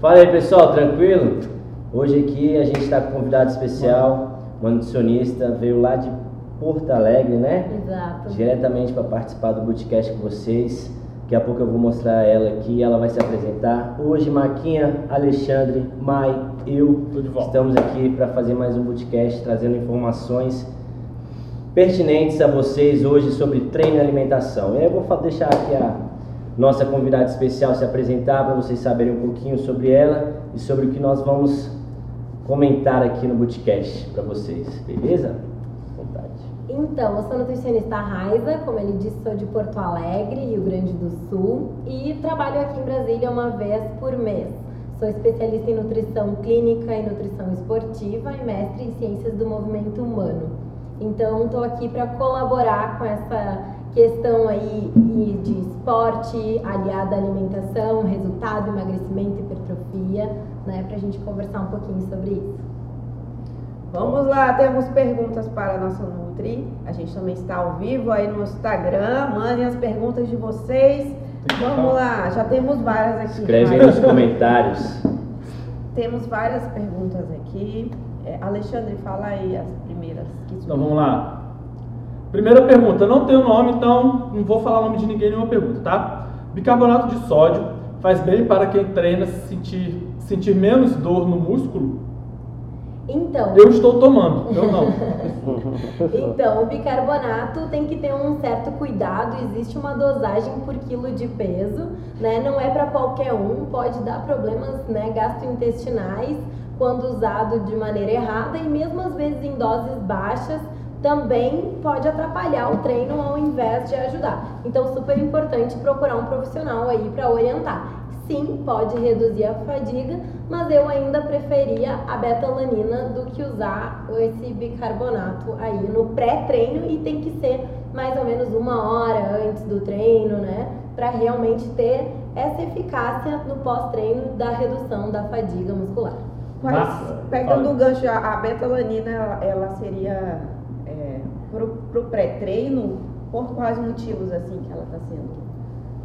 Fala aí pessoal, tranquilo? Hoje aqui a gente está com um convidado especial, uma nutricionista, veio lá de Porto Alegre, né? Exato. Diretamente para participar do podcast com vocês. Daqui a pouco eu vou mostrar ela aqui, ela vai se apresentar. Hoje, Maquinha, Alexandre, Mai, eu estamos aqui para fazer mais um podcast trazendo informações pertinentes a vocês hoje sobre treino e alimentação. E aí eu vou deixar aqui a nossa convidada especial se apresentar para vocês saberem um pouquinho sobre ela e sobre o que nós vamos comentar aqui no podcast para vocês, beleza? Vontade. Então, eu sou nutricionista Raiza, como ele disse, sou de Porto Alegre, Rio Grande do Sul, e trabalho aqui em Brasília uma vez por mês. Sou especialista em nutrição clínica e nutrição esportiva e mestre em ciências do movimento humano. Então, estou aqui para colaborar com essa questão aí de esporte aliada à alimentação, resultado, emagrecimento, hipertrofia, né, para a gente conversar um pouquinho sobre isso. Vamos lá, temos perguntas para a nossa Nutri. A gente também está ao vivo aí no Instagram. Mandem as perguntas de vocês. Vamos lá, já temos várias aqui. Escreve aí nos comentários. Temos várias perguntas aqui. É, Alexandre, fala aí as primeiras. Então vamos lá. Primeira pergunta, não tem o nome, então não vou falar o nome de ninguém nenhuma pergunta, tá? Bicarbonato de sódio faz bem para quem treina sentir, sentir menos dor no músculo? Então. Eu estou tomando, eu não. então, o bicarbonato tem que ter um certo cuidado, existe uma dosagem por quilo de peso, né? Não é para qualquer um, pode dar problemas, né, gastrointestinais quando usado de maneira errada e mesmo às vezes em doses baixas também pode atrapalhar o treino ao invés de ajudar. Então, super importante procurar um profissional aí para orientar. Sim, pode reduzir a fadiga, mas eu ainda preferia a betalanina do que usar esse bicarbonato aí no pré-treino e tem que ser mais ou menos uma hora antes do treino, né? Para realmente ter essa eficácia no pós-treino da redução da fadiga muscular. Mas, pegando o gancho, a betalanina, ela, ela seria para o pré-treino, por quais motivos assim que ela está sendo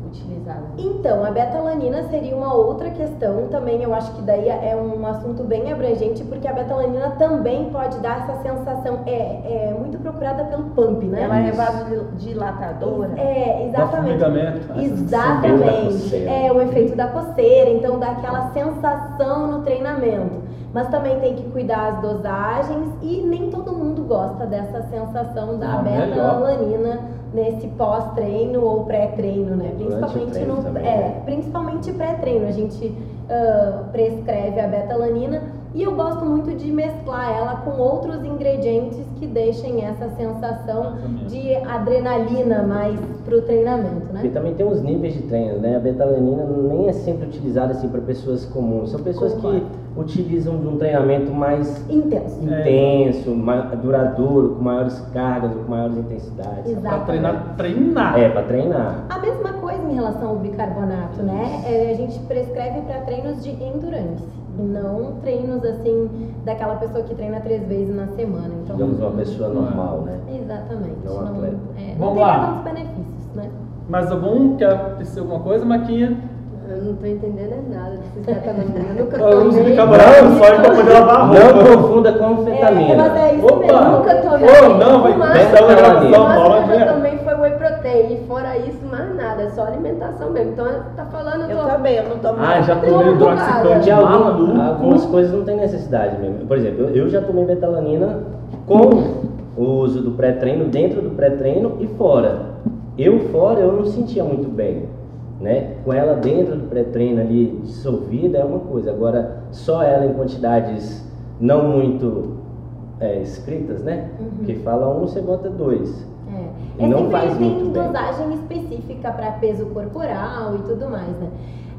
utilizada? Então, a betalanina seria uma outra questão também, eu acho que daí é um assunto bem abrangente, porque a betalanina também pode dar essa sensação, é, é muito procurada pelo pump, né? Ela é vasodilatadora. É, exatamente. Da exatamente. É o efeito da coceira, então dá aquela sensação no treinamento. Mas também tem que cuidar as dosagens e nem todo mundo gosta dessa sensação da ah, beta-alanina nesse pós-treino ou pré-treino, né? Principalmente no também, é, né? principalmente pré-treino a gente uh, prescreve a beta-alanina e eu gosto muito de com outros ingredientes que deixem essa sensação de adrenalina mais para o treinamento, né? E também tem os níveis de treino, né? A betalanina nem é sempre utilizada assim para pessoas comuns. São pessoas Como que é? utilizam de um treinamento mais intenso, intenso é. mais duradouro, com maiores cargas, com maiores intensidades. Para treinar, treinar. É, para treinar. A mesma coisa em relação ao bicarbonato, né? É, a gente prescreve para treinos de endurance não treinos assim daquela pessoa que treina três vezes na semana. Então, Digamos uma pessoa normal, né? Exatamente. Não, não, atleta. É, Vamos não lá. tantos benefícios, né? Mais algum? Quer dizer alguma coisa, Maquinha? Eu não tô entendendo nada desse betalanina. Eu nunca tomei. Uso bicarbonato só pra poder lavar a roupa. Não confunda com anfetamina. É, mas é isso Opa. mesmo. Eu nunca tomei. Oh, não, vai betalanina. São Paulo. eu também foi whey protein. E fora isso. É só alimentação mesmo. Então, tá falando... Eu tô... também, eu não tomo Ah, já tomei hidroxicante. Alguma, algumas coisas não tem necessidade mesmo. Por exemplo, eu já tomei betalanina com o uso do pré-treino, dentro do pré-treino e fora. Eu fora, eu não sentia muito bem né? Com ela dentro do pré-treino ali dissolvida é uma coisa, agora só ela em quantidades não muito é, escritas, né? Uhum. Que fala um, você bota dois. É, não faz tem muito dosagem bem. específica para peso corporal e tudo mais, né?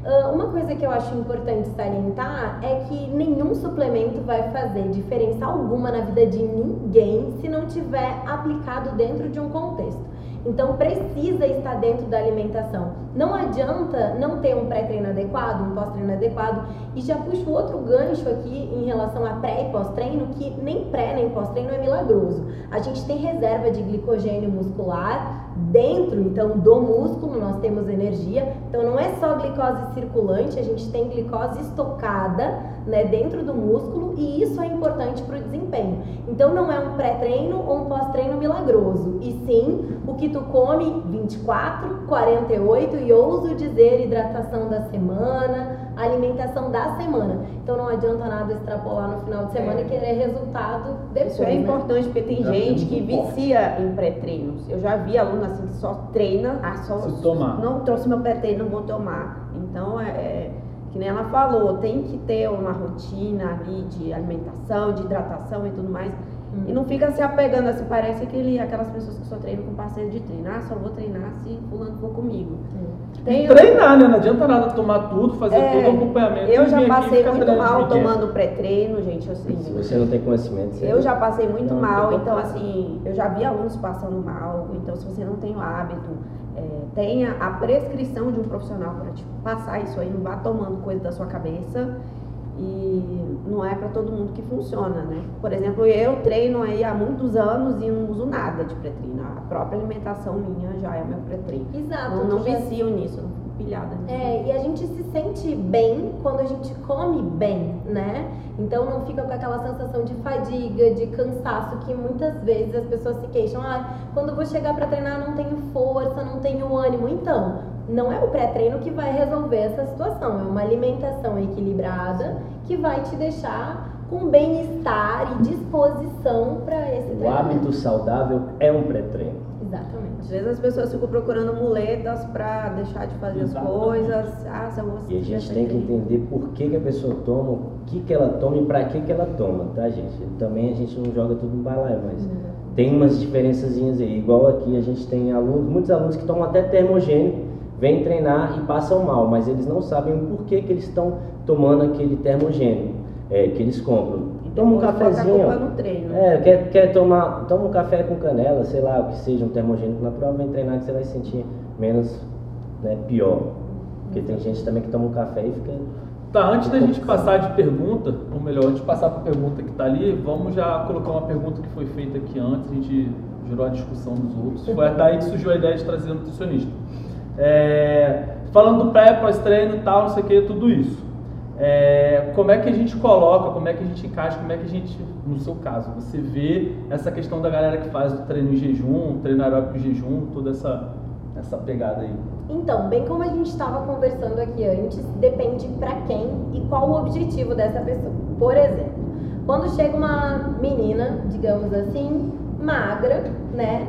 Uh, uma coisa que eu acho importante salientar é que nenhum suplemento vai fazer diferença alguma na vida de ninguém se não tiver aplicado dentro de um contexto. Então precisa estar dentro da alimentação. Não adianta não ter um pré-treino adequado, um pós-treino adequado. E já puxo outro gancho aqui em relação a pré e pós-treino, que nem pré nem pós-treino é milagroso. A gente tem reserva de glicogênio muscular dentro então do músculo nós temos energia então não é só glicose circulante a gente tem glicose estocada né dentro do músculo e isso é importante para o desempenho então não é um pré-treino ou um pós-treino milagroso e sim o que tu come 24 48 e ouso dizer hidratação da semana alimentação da semana então não adianta nada extrapolar no final de semana é. e querer resultado depois isso é né? importante porque tem já gente que vicia em pré-treinos eu já vi alunos assim que só treina, ah, só Se tomar. não trouxe meu PT, não vou tomar. Então é, é, que nem ela falou, tem que ter uma rotina ali de alimentação, de hidratação e tudo mais. E não fica se apegando assim, parece aquele, aquelas pessoas que só treinam com parceiro de treino. Ah, só vou treinar se fulano for comigo. Tem treinar, né? Não adianta nada tomar tudo, fazer é, todo o acompanhamento. Eu já passei muito mal tomando pré-treino, gente. Assim, se você não tem conhecimento. Eu já passei muito não, mal, então assim, eu já vi alunos passando mal. Então, se você não tem o hábito, é, tenha a prescrição de um profissional para te passar isso aí, não vá tomando coisa da sua cabeça e não é para todo mundo que funciona, né? Por exemplo, eu treino aí há muitos anos e não uso nada de pré-treino. A própria alimentação minha já é meu pré-treino. Exato. Não, não vicio nisso, não pilhada. É, e a gente se sente bem quando a gente come bem, né? Então não fica com aquela sensação de fadiga, de cansaço que muitas vezes as pessoas se queixam. Ah, quando eu vou chegar para treinar não tenho força, não tenho ânimo. Então, não é o pré-treino que vai resolver essa situação, é uma alimentação equilibrada que vai te deixar com bem-estar e disposição para esse treino. O hábito saudável é um pré-treino. Às vezes as pessoas ficam procurando muletas para deixar de fazer Exatamente. as coisas. Ah, se eu vou e a gente tem que entender por que, que a pessoa toma, o que, que ela toma e para que, que ela toma, tá, gente? Também a gente não joga tudo no balaio, mas uhum. tem umas diferençazinhas aí. Igual aqui a gente tem alunos, muitos alunos que tomam até termogênico vêm treinar e passam mal, mas eles não sabem o porquê que eles estão tomando aquele termogênico é, que eles compram. Toma um cafezinho. É, quer, quer tomar, toma um café com canela, sei lá, o que seja, um termogênico natural, vem treinar que você vai sentir menos né, pior. Porque tem gente também que toma um café e fica. Tá, antes da gente passar de pergunta, ou melhor, antes de passar para a pergunta que está ali, vamos já colocar uma pergunta que foi feita aqui antes, a gente gerou a discussão dos outros. Foi daí que surgiu a ideia de trazer um nutricionista. É, falando do pré, pós-treino e tal, não sei o que, tudo isso. É, como é que a gente coloca, como é que a gente encaixa, como é que a gente, no seu caso, você vê essa questão da galera que faz o treino em jejum, treino aeróbico em jejum, toda essa, essa pegada aí? Então, bem como a gente estava conversando aqui antes, depende para quem e qual o objetivo dessa pessoa. Por exemplo, quando chega uma menina, digamos assim, magra, né?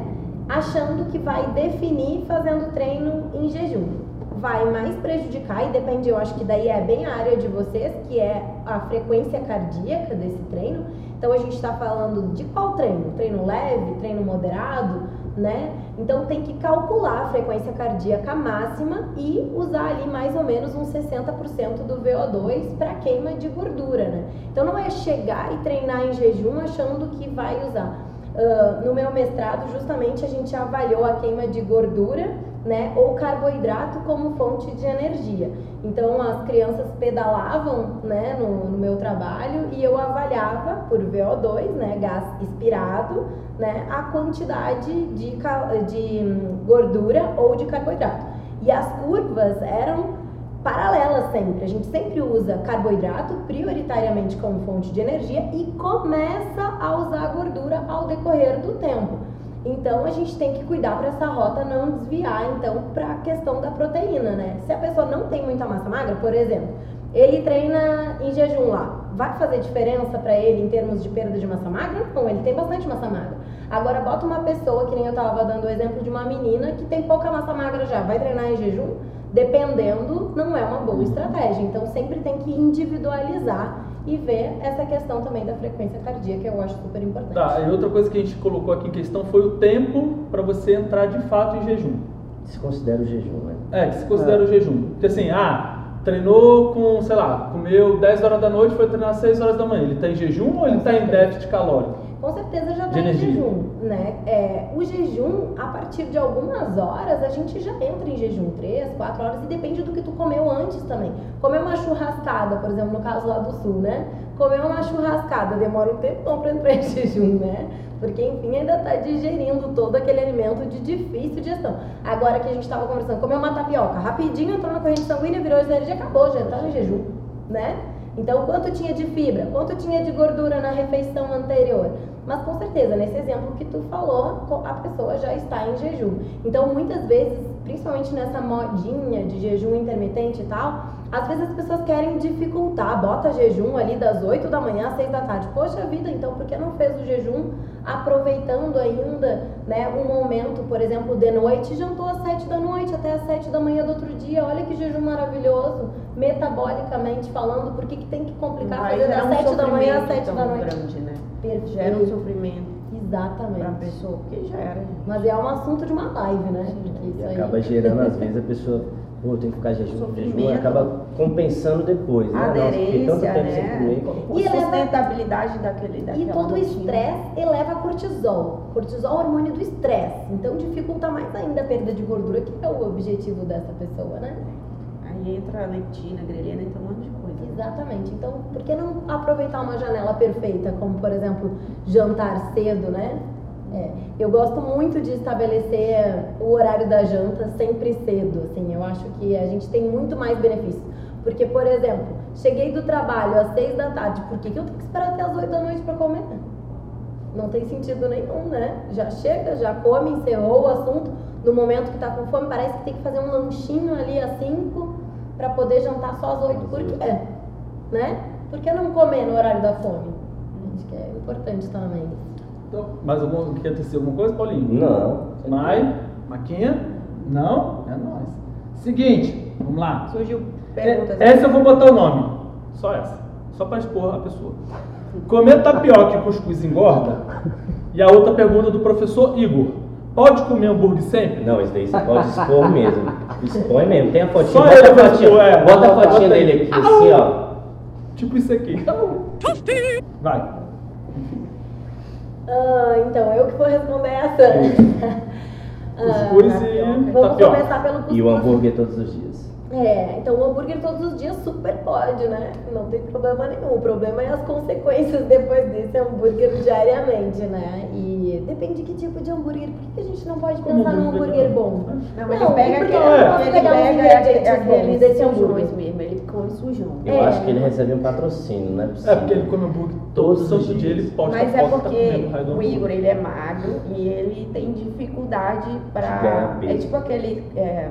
achando que vai definir fazendo treino em jejum. Vai mais prejudicar, e depende, eu acho que daí é bem a área de vocês, que é a frequência cardíaca desse treino. Então a gente está falando de qual treino? Treino leve, treino moderado, né? Então tem que calcular a frequência cardíaca máxima e usar ali mais ou menos uns 60% do VO2 para queima de gordura, né? Então não é chegar e treinar em jejum achando que vai usar Uh, no meu mestrado, justamente a gente avaliou a queima de gordura né, ou carboidrato como fonte de energia. Então, as crianças pedalavam né, no, no meu trabalho e eu avaliava por VO2, né, gás expirado, né, a quantidade de, de hum, gordura ou de carboidrato. E as curvas eram paralela sempre. A gente sempre usa carboidrato prioritariamente como fonte de energia e começa a usar gordura ao decorrer do tempo. Então a gente tem que cuidar para essa rota não desviar então para a questão da proteína, né? Se a pessoa não tem muita massa magra, por exemplo, ele treina em jejum lá, vai fazer diferença para ele em termos de perda de massa magra? Não, ele tem bastante massa magra. Agora bota uma pessoa que nem eu estava dando o exemplo de uma menina que tem pouca massa magra já, vai treinar em jejum? dependendo, não é uma boa estratégia. Então, sempre tem que individualizar e ver essa questão também da frequência cardíaca, que eu acho super importante. Tá, e outra coisa que a gente colocou aqui em questão foi o tempo para você entrar de fato em jejum. Se considera o jejum, né? É, que se considera é. o jejum. Porque assim, ah, treinou com, sei lá, comeu 10 horas da noite, foi treinar às 6 horas da manhã. Ele está em jejum ou ele está em déficit calórico? Com certeza já está em jejum, né? É, o jejum, a partir de algumas horas, a gente já entra em jejum, 3, 4 horas, e depende do que tu comeu antes também. Comer uma churrascada, por exemplo, no caso lá do sul, né? Comer uma churrascada demora um tempão para entrar em jejum, né? Porque, enfim, ainda está digerindo todo aquele alimento de difícil digestão. Agora que a gente estava conversando, comer uma tapioca, rapidinho entrou na corrente sanguínea, virou energia, acabou, já está em jejum, né? Então, quanto tinha de fibra, quanto tinha de gordura na refeição anterior. Mas com certeza, nesse exemplo que tu falou, a pessoa já está em jejum. Então, muitas vezes, principalmente nessa modinha de jejum intermitente e tal, às vezes as pessoas querem dificultar, bota jejum ali das 8 da manhã às 6 da tarde. Poxa vida, então por que não fez o jejum aproveitando ainda né, um momento, por exemplo, de noite, jantou às 7 da noite até às 7 da manhã do outro dia? Olha que jejum maravilhoso, metabolicamente falando, por que, que tem que complicar Vai fazer das um 7 da manhã às 7 tão da noite? grande, né? Perfeito. Gera um sofrimento Exatamente. pra pessoa, porque já era. Mas é um assunto de uma live, né? Porque isso E aí- acaba gerando, às vezes, a pessoa, pô, tem que ficar jejum, jejum, acaba compensando depois, né? Nossa, Aderência, tempo sem né? comer. Com E eleva- sustentabilidade daquele, E todo o estresse eleva cortisol. Cortisol é o hormônio do estresse. Então dificulta mais ainda a perda de gordura, que é o objetivo dessa pessoa, né? Aí entra a leptina, grelina, entra um monte de coisa. Exatamente. Então, por que não aproveitar uma janela perfeita, como por exemplo, jantar cedo, né? É, eu gosto muito de estabelecer o horário da janta sempre cedo, assim, eu acho que a gente tem muito mais benefícios. Porque, por exemplo, cheguei do trabalho às seis da tarde, por que, que eu tenho que esperar até as oito da noite para comer? Não tem sentido nenhum, né? Já chega, já come, encerrou o assunto. No momento que tá com fome, parece que tem que fazer um lanchinho ali às cinco para poder jantar só às oito. Por quê? Né? Por que não comer no horário da fome? Acho que é importante também. Então, mais algum, quer dizer alguma coisa, Paulinho? Não. Mai, Maquinha? Não? É nóis. Seguinte, vamos lá. Surgiu É, perguntas. Essa eu vou botar o nome. Só essa. Só pra expor a pessoa. Comer tapioca e cuscuz engorda? E a outra pergunta do professor Igor. Pode comer hambúrguer sempre? Não, isso daí você pode expor mesmo. Expõe mesmo. Tem a fotinha. Só bota ele a fotinha, expor, é. bota a fotinha dele aqui, assim, ó. Tipo isso aqui. Vai. Ah, então, eu que vou responder essa. Ah, Cuscuz e Vamos tapioca. começar pelo cuscuz. E o hambúrguer todos os dias. É, então o hambúrguer todos os dias super pode, né? Não tem problema nenhum. O problema é as consequências depois desse hambúrguer diariamente, né? E depende que tipo de hambúrguer. Por que que a gente não pode pensar num hambúrguer hambúrguer bom? Não, mas Não, ele pega aquele, não ele pega bons aqueles desse sujões hambúrguer? mesmo, ele come sujão. Eu É. acho que ele recebe um patrocínio, não é. É porque ele come hambúrguer todo Todos os santo dias. dia, ele posta Mas é tá porque o hambúrguer. Igor, ele é magro e ele tem dificuldade De pra... É tipo aquele... É,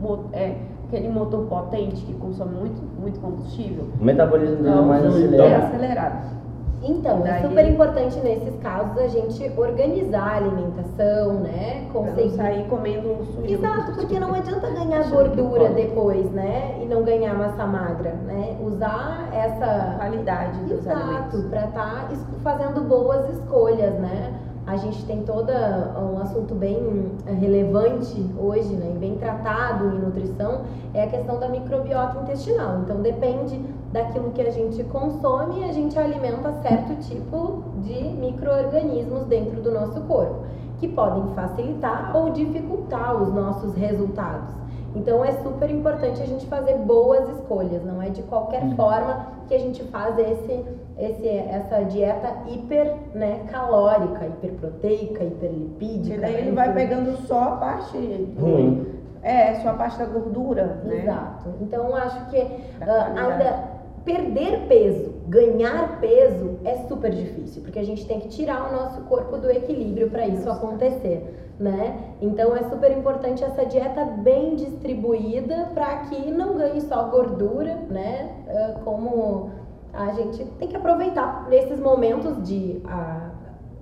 mo- é, aquele motor potente que consome muito, muito combustível. O metabolismo dele é Não, mais não, É acelerado. Então, é Daí- super importante nesses casos a gente organizar a alimentação, né? Pra Conseguir sair comendo um sujão. Exato, porque não adianta ganhar gordura depois, né? E não ganhar massa magra, né? Usar essa qualidade dos Exato, alimentos. para estar fazendo boas escolhas, né? A gente tem todo um assunto bem eh, relevante hoje, né? E bem tratado em nutrição, é a questão da microbiota intestinal. Então depende daquilo que a gente consome, a gente alimenta certo tipo de micro-organismos dentro do nosso corpo, que podem facilitar ou dificultar os nossos resultados. Então é super importante a gente fazer boas escolhas, não é de qualquer Uhum. forma que a gente faz esse, esse, essa dieta hiper né, calórica, hiperproteica, hiperlipídica. E daí né, ele vai pegando só a parte Ruim. É, só a parte da gordura, né? Exato. Então eu acho que qualidade. ainda perder peso, ganhar peso é super difícil, porque a gente tem que tirar o nosso corpo do equilíbrio para isso acontecer, né? Então é super importante essa dieta bem distribuída para que não ganhe só gordura, né? Ah, como a gente tem que aproveitar nesses momentos de ah,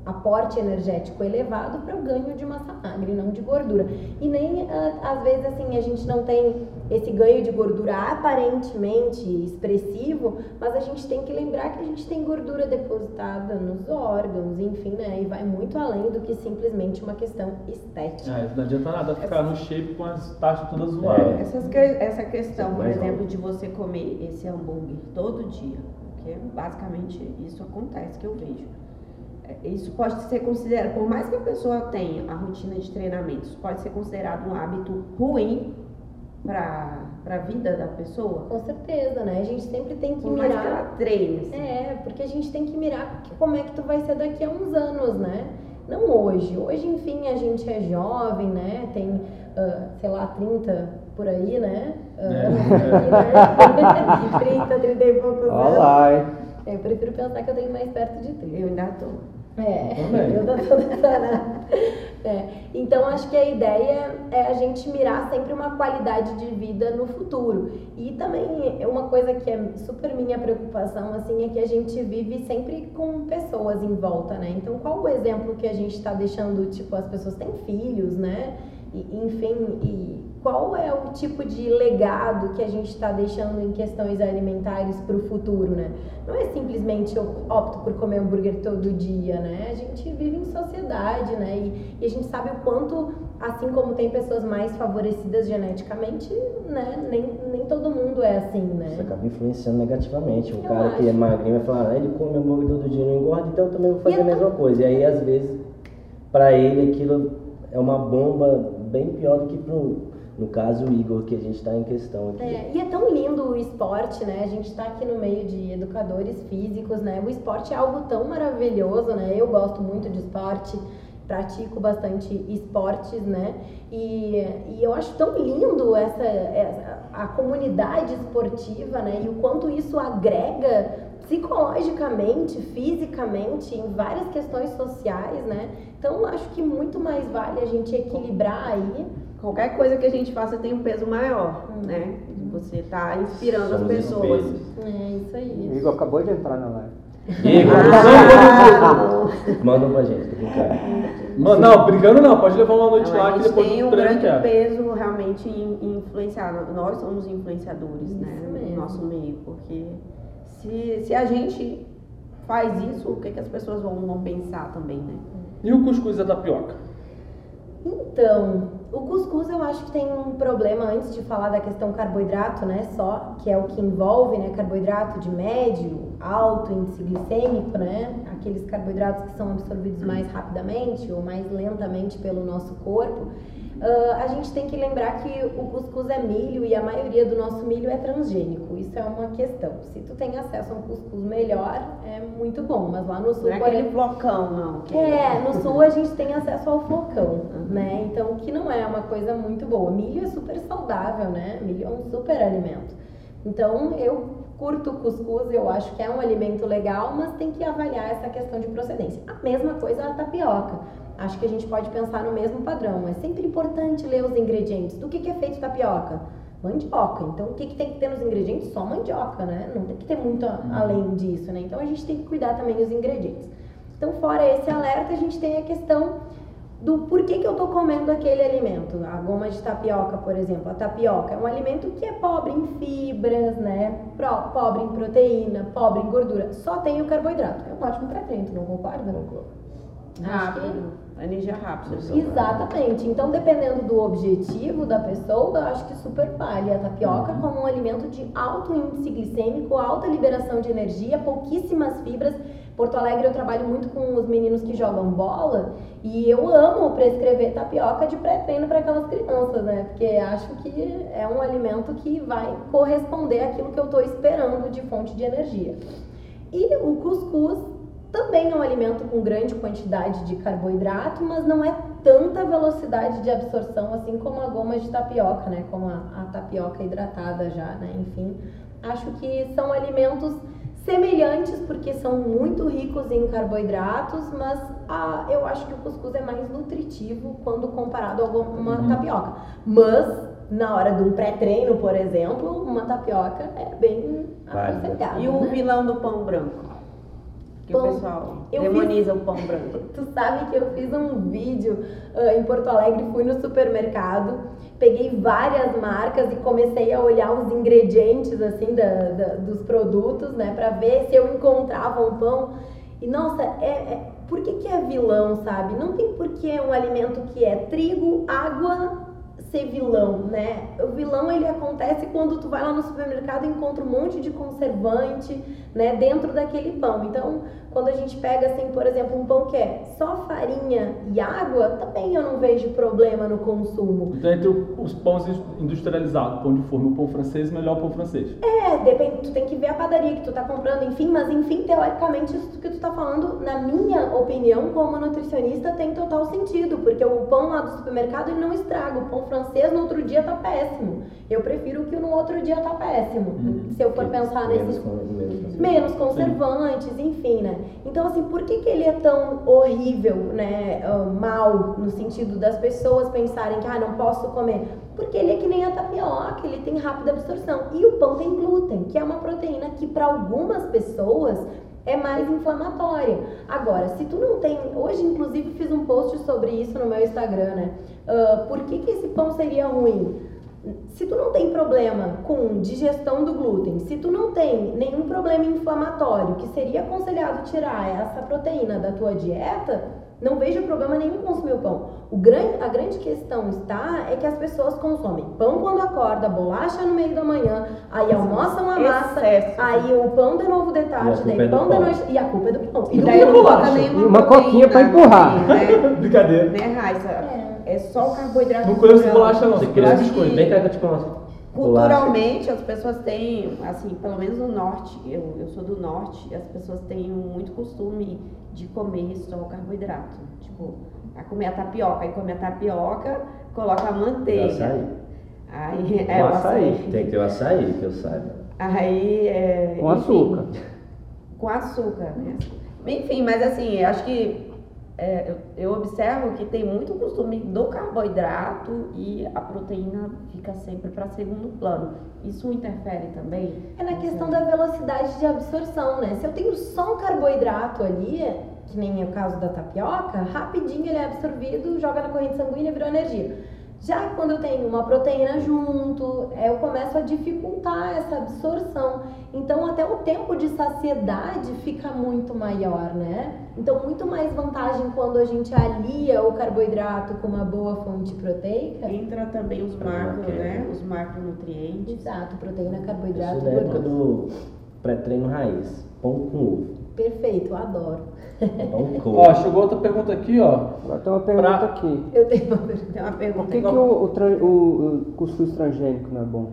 aporte energético elevado para o ganho de massa magra e não de gordura. E nem ah, às vezes assim a gente não tem esse ganho de gordura aparentemente expressivo, mas a gente tem que lembrar que a gente tem gordura depositada nos órgãos, enfim, né? E vai muito além do que simplesmente uma questão estética. É, não adianta nada ficar no shape com as taxas todas zoadas. Essas que- essa questão, por Mais exemplo, de você comer esse hambúrguer todo dia, porque basicamente isso acontece que eu vejo. Isso pode ser considerado, por mais que a pessoa tenha a rotina de treinamentos, pode ser considerado um hábito ruim para a vida da pessoa? Com certeza, né? A gente sempre tem que por mirar. Mais que ela treine, assim. É, porque a gente tem que mirar como é que tu vai ser daqui a uns anos, né? Não hoje. Hoje, enfim, a gente é jovem, né? Tem, uh, sei lá, 30 por aí, né? Uh, é. Aí, né? 30, 30 e poucos anos. Olá, Eu prefiro pensar que eu tenho mais perto de 30. Eu ainda tô. É, eu tô toda é. Então acho que a ideia é a gente mirar sempre uma qualidade de vida no futuro. E também é uma coisa que é super minha preocupação assim é que a gente vive sempre com pessoas em volta, né? Então qual o exemplo que a gente está deixando, tipo, as pessoas têm filhos, né? E, enfim, e qual é o tipo de legado que a gente está deixando em questões alimentares para o futuro, né? Não é simplesmente eu opto por comer hambúrguer todo dia, né? A gente vive em sociedade, né? E, e, a gente sabe o quanto, assim como tem pessoas mais favorecidas geneticamente, né? Nem, nem todo mundo é assim, né? Isso acaba influenciando negativamente. O eu cara acho. que é magrinho vai falar, ah, ele come hambúrguer todo dia não engorda, então eu também vou fazer e a mesma coisa. E aí, às vezes, para ele aquilo é uma bomba bem pior do que pro, no caso o Igor que a gente está em questão aqui. É, e é tão lindo o esporte, né? A gente está aqui no meio de educadores físicos, né? O esporte é algo tão maravilhoso, né? Eu gosto muito de esporte, pratico bastante esportes, né? E, e eu acho tão lindo essa, essa a comunidade esportiva, né? E o quanto isso agrega psicologicamente, fisicamente, em várias questões sociais, né? Então acho que muito mais vale a gente equilibrar aí. Qualquer coisa que a gente faça tem um peso maior, hum. né? Você está inspirando Somos as pessoas. É isso aí. O Igor acabou de entrar na live. Igor, ah, manda pra gente, tô brincando. Mano, não, brincando não, pode levar uma noite não, lá que depois tem um grande peso realmente em, influenciar. Nós somos influenciadores, isso né? Mesmo. No nosso meio, porque se, se a gente faz isso, o que, que as pessoas vão, vão pensar também, né? E o cuscuz da tapioca? Então, o cuscuz eu acho que tem um problema antes de falar da questão carboidrato, né? Só, que é o que envolve, né? Carboidrato de médio, alto índice glicêmico, né? Aqueles carboidratos que são absorvidos mais rapidamente ou mais lentamente pelo nosso corpo. Uh, a gente tem que lembrar que o cuscuz é milho e a maioria do nosso milho é transgênico. Isso é uma questão. Se tu tem acesso a um cuscuz melhor, é muito bom. Mas lá no sul. Não é aquele flocão, não. É, no sul a gente tem acesso ao flocão, uhum. né? Então, que não é uma coisa muito boa. Milho é super saudável, né? Milho é um super alimento. Então, eu curto cuscuz, eu acho que é um alimento legal, mas tem que avaliar essa questão de procedência. A mesma coisa a tapioca acho que a gente pode pensar no mesmo padrão. É sempre importante ler os ingredientes. Do que, que é feito tapioca? Mandioca. Então, o que, que tem que ter nos ingredientes? Só mandioca, né? Não tem que ter muito uhum. além disso, né? Então, a gente tem que cuidar também dos ingredientes. Então, fora esse alerta, a gente tem a questão do porquê que eu estou comendo aquele alimento. A goma de tapioca, por exemplo, a tapioca é um alimento que é pobre em fibras, né? Pro, pobre em proteína, pobre em gordura. Só tem o carboidrato. É um ótimo pré-treino, não concorda? Concordo. Rápido. Energia rápida. Exatamente. Então, dependendo do objetivo da pessoa, eu acho que super vale a tapioca uhum. como um alimento de alto índice glicêmico, alta liberação de energia, pouquíssimas fibras. Porto Alegre eu trabalho muito com os meninos que jogam bola e eu amo prescrever tapioca de pré-treino para aquelas crianças, né? Porque acho que é um alimento que vai corresponder àquilo que eu estou esperando de fonte de energia. E o cuscuz também é um alimento com grande quantidade de carboidrato, mas não é tanta velocidade de absorção assim como a goma de tapioca, né? Como a, a tapioca hidratada já, né? Enfim, acho que são alimentos semelhantes porque são muito ricos em carboidratos, mas ah, eu acho que o cuscuz é mais nutritivo quando comparado a uma uhum. tapioca. Mas na hora de um pré-treino, por exemplo, uma tapioca é bem aconselhável. E o né? vilão do pão branco? Que pão, o pessoal demoniza fiz, o pão branco. Tu sabe que eu fiz um vídeo uh, em Porto Alegre, fui no supermercado, peguei várias marcas e comecei a olhar os ingredientes assim da, da dos produtos, né, para ver se eu encontrava um pão. E nossa, é, é, por que, que é vilão, sabe? Não tem por que um alimento que é trigo, água, ser vilão, né? O vilão ele acontece quando tu vai lá no supermercado e encontra um monte de conservante, né, dentro daquele pão. Então, quando a gente pega assim, por exemplo, um pão que é só farinha e água, também eu não vejo problema no consumo. Então, entre os pães industrializados, pão de forma o pão francês, melhor o pão francês. É, depende, tu tem que ver a padaria que tu tá comprando, enfim, mas enfim, teoricamente isso que tu tá falando, na minha opinião, como nutricionista, tem total sentido, porque o pão lá do supermercado ele não estraga, o pão francês no outro dia tá péssimo. Eu prefiro que no outro dia tá péssimo. Hum, se eu for pensar nesses menos, menos conservantes, Sim. enfim, né? Então, assim, por que, que ele é tão horrível, né? Uh, mal, no sentido das pessoas pensarem que, ah, não posso comer? Porque ele é que nem a tapioca, ele tem rápida absorção. E o pão tem glúten, que é uma proteína que, para algumas pessoas, é mais inflamatória. Agora, se tu não tem. Hoje, inclusive, fiz um post sobre isso no meu Instagram, né? Uh, por que, que esse pão seria ruim? Se tu não tem problema com digestão do glúten, se tu não tem nenhum problema inflamatório, que seria aconselhado tirar essa proteína da tua dieta, não vejo problema nenhum consumir o pão. O grande, a grande questão está é que as pessoas consomem pão quando acorda, bolacha no meio da manhã, aí almoçam a massa, aí o pão de novo de tarde, daí é pão da noite, e a culpa é do pão. E, e daí não coloca nenhuma uma coquinha para empurrar. Né? Brincadeira. Né, Raíssa? É. É só o carboidrato. Não conheço bolacha não. Você quer biscoito? Vem cá que eu te mostro. Culturalmente, as pessoas têm, assim, pelo menos no norte, eu, eu sou do norte, as pessoas têm muito costume de comer só o carboidrato. Tipo, a comer a tapioca, aí come a tapioca, coloca a manteiga. Açaí. Aí, é, o açaí. açaí. Tem que ter o açaí, que eu saiba. Aí, é, Com enfim, açúcar. Com açúcar, né? Enfim, mas assim, acho que é, eu, observo que tem muito costume do carboidrato e a proteína fica sempre para segundo plano. Isso interfere também? É na questão da velocidade de absorção, né? Se eu tenho só um carboidrato ali, que nem é o caso da tapioca, rapidinho ele é absorvido, joga na corrente sanguínea e virou energia. Já quando eu tenho uma proteína junto, é, eu começo a dificultar essa absorção. Então, até o tempo de saciedade fica muito maior, né? Então, muito mais vantagem quando a gente alia o carboidrato com uma boa fonte proteica. Entra também os macros, né? Os macronutrientes. Exato, proteína, carboidrato. Isso da época do pré-treino raiz, pão com ovo. Perfeito, eu adoro. ó, chegou outra pergunta aqui, ó. Agora tem uma pergunta pra... aqui. Eu tenho uma, tem uma pergunta. Por que, que o, o, o, o cuscuz transgênico não é bom?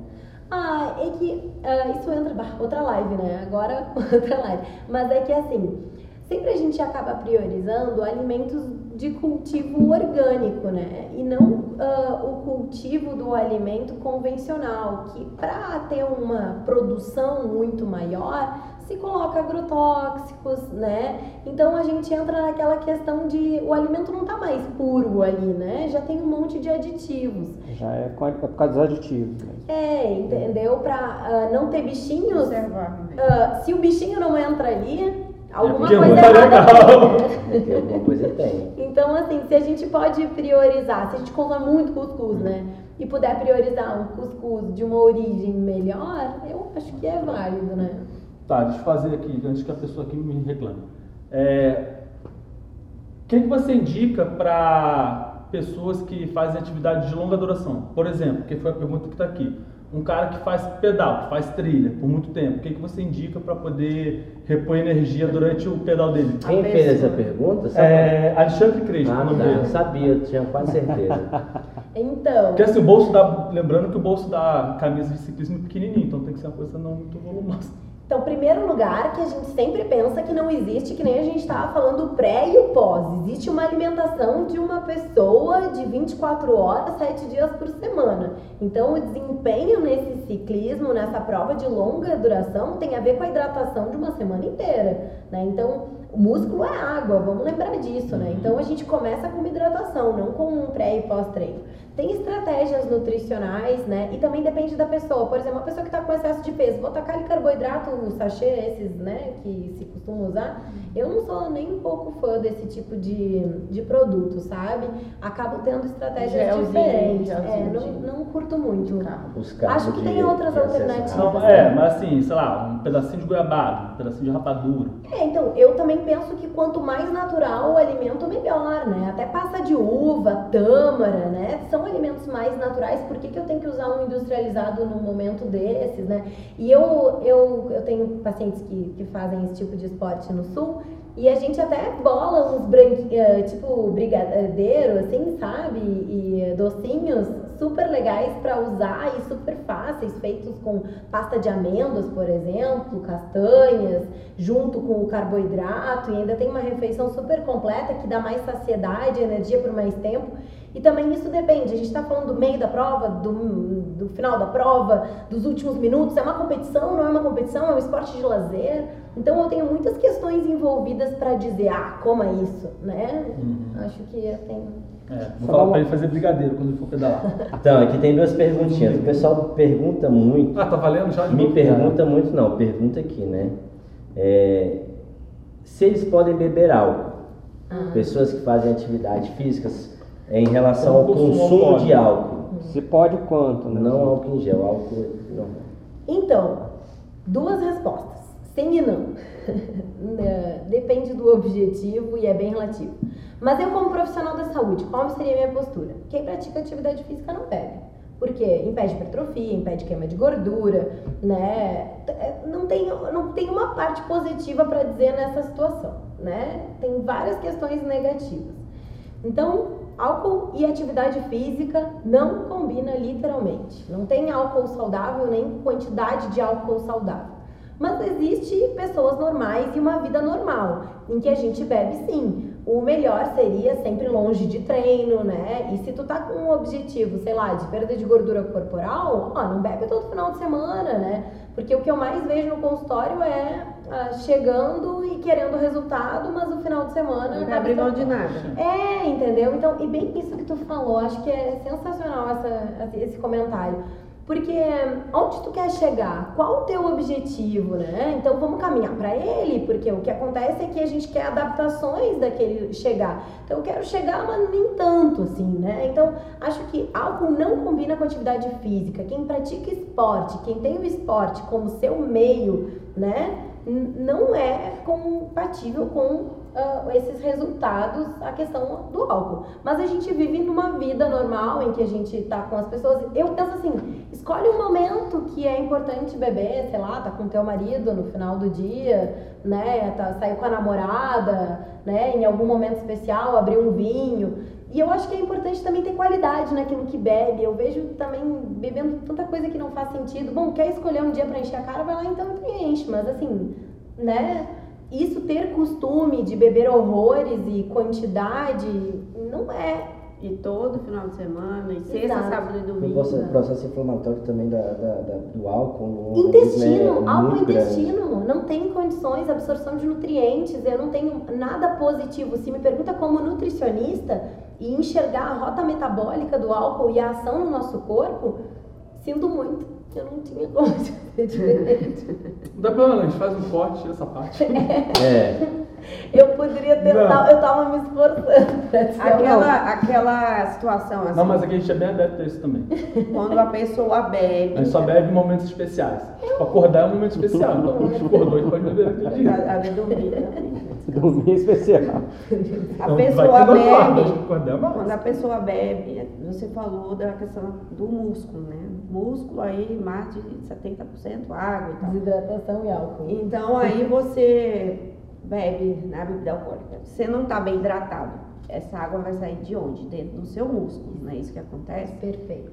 Ah, é que uh, isso entra. Outra live, né? Agora outra live. Mas é que assim, sempre a gente acaba priorizando alimentos de cultivo orgânico, né? E não uh, o cultivo do alimento convencional, que para ter uma produção muito maior, se coloca agrotóxicos, né? Então a gente entra naquela questão de o alimento não está mais puro ali, né? Já tem um monte de aditivos. Já é, é por causa dos aditivos. Né? É, entendeu? Para uh, não ter bichinhos. Uh, se o bichinho não entra ali, alguma é coisa errada alguma coisa tem. Então, assim, se a gente pode priorizar, se a gente consome muito cuscuz, né? E puder priorizar um cuscuz de uma origem melhor, eu acho que é válido, né? Tá, deixa eu fazer aqui, antes que a pessoa aqui me reclame. É, o que, que você indica para pessoas que fazem atividade de longa duração? Por exemplo, que foi a pergunta que está aqui um cara que faz pedal, que faz trilha por muito tempo, o que, que você indica para poder repor energia durante o pedal dele? Quem fez essa pergunta? Sabe? É Alexandre Crespo. Ah, tá, eu sabia, eu tinha quase certeza. então. Porque assim, o bolso da. Lembrando que o bolso da camisa de ciclismo é pequenininho, então tem que ser uma coisa não muito volumosa. Então, primeiro lugar que a gente sempre pensa que não existe, que nem a gente estava falando o pré e o pós. Existe uma alimentação de uma pessoa de 24 horas, 7 dias por semana. Então, o desempenho nesse ciclismo, nessa prova de longa duração, tem a ver com a hidratação de uma semana inteira. Né? Então, o músculo é água, vamos lembrar disso, né? Então a gente começa com uma hidratação, não com um pré e pós-treino. Tem estratégias nutricionais, né? E também depende da pessoa. Por exemplo, uma pessoa que está com excesso de peso, vou tacar carboidrato, o sachê, esses, né, que se costuma usar. Eu não sou nem um pouco fã desse tipo de, de produto, sabe? Acabo tendo estratégias gelzinho, diferentes. Gelzinho, é, não, não curto muito. Acho que tem outras alternativas. Não, é, mas assim, sei lá, um pedacinho de goiabada, um pedacinho de rapadura. É, então, eu também penso que quanto mais natural o alimento, melhor, né? Até passa de uva, tâmara, né? São alimentos mais naturais, por que, que eu tenho que usar um industrializado num momento desses, né? E eu, eu, eu tenho pacientes que, que fazem esse tipo de esporte no sul e a gente até bola uns branquinhos, tipo brigadeiro, assim, sabe? E docinhos super legais para usar e super fáceis, feitos com pasta de amêndoas, por exemplo, castanhas, junto com o carboidrato, e ainda tem uma refeição super completa que dá mais saciedade, energia por mais tempo. E também isso depende, a gente está falando do meio da prova, do, do final da prova, dos últimos minutos, é uma competição, não é uma competição, é um esporte de lazer. Então eu tenho muitas questões envolvidas para dizer, ah, como é isso, né? Uhum. Acho que eu tenho. É, vou falar para ele fazer brigadeiro quando ele for pedalar. Então, aqui tem duas perguntinhas. O pessoal pergunta muito. Ah, tá valendo já? Me pergunta muito, não, pergunta aqui, né? É, se eles podem beber álcool. Ah. Pessoas que fazem atividades físicas em relação ao consumo de álcool. Se pode quanto? Né? Não álcool em gel, álcool normal. Então, duas respostas. Sim e não. É, depende do objetivo e é bem relativo. Mas eu, como profissional da saúde, qual seria a minha postura? Quem pratica atividade física não bebe. Porque impede hipertrofia, impede queima de gordura, né? É, não tem, não tem uma parte positiva para dizer nessa situação, né? Tem várias questões negativas. Então, álcool e atividade física não combina literalmente. Não tem álcool saudável nem quantidade de álcool saudável. Mas existe pessoas normais e uma vida normal, em que a gente bebe sim. O melhor seria sempre longe de treino, né? E se tu tá com um objetivo, sei lá, de perda de gordura corporal, ó, não bebe todo final de semana, né? Porque o que eu mais vejo no consultório é ah, chegando e querendo resultado, mas no final de semana. Não abre mão de nada. É, entendeu? Então, e bem isso que tu falou, acho que é sensacional essa, esse comentário. Porque onde tu quer chegar? Qual o teu objetivo, né? Então vamos caminhar para ele, porque o que acontece é que a gente quer adaptações daquele chegar. Então eu quero chegar, mas nem tanto assim, né? Então acho que álcool não combina com atividade física. Quem pratica esporte, quem tem o esporte como seu meio, né? Não é compatível com uh, esses resultados a questão do álcool. Mas a gente vive numa vida normal em que a gente tá com as pessoas. Eu penso assim, escolhe um momento que é importante beber, sei lá, tá com teu marido no final do dia, né? Tá, saiu com a namorada, né? Em algum momento especial, abrir um vinho. E eu acho que é importante também ter qualidade naquilo que bebe. Eu vejo também bebendo tanta coisa que não faz sentido. Bom, quer escolher um dia para encher a cara, vai lá então e enche. Mas assim, né? Isso ter costume de beber horrores e quantidade não é. E todo final de semana, e sexta, Exato. sábado e domingo. O processo inflamatório também da, da, da do álcool. No intestino, é álcool intestino. Grande. Não tem condições, absorção de nutrientes. Eu não tenho nada positivo. Se me pergunta como nutricionista e enxergar a rota metabólica do álcool e a ação no nosso corpo, sinto muito eu não tinha como ser diferente. Não dá problema, a gente faz um corte nessa parte. É. Eu poderia tentar, não. eu tava me esforçando. Aquela, aquela situação assim. Não, mas aqui a gente é bem adepto a isso também. Quando a pessoa bebe. A gente só bebe em momentos especiais. Tipo, acordar é um momento especial. Então, quando a gente acordou, a gente pode beber aquele dia. A, a dormir também. Dormir especial. A então, pessoa bebe. Quando a pessoa bebe, você falou da questão do músculo, né? Músculo aí, mais de 70% água e tal. Desidratação e álcool. Então aí você bebe na bebida alcoólica. Você não está bem hidratado. Essa água vai sair de onde? Dentro do seu músculo, não é isso que acontece? Perfeito.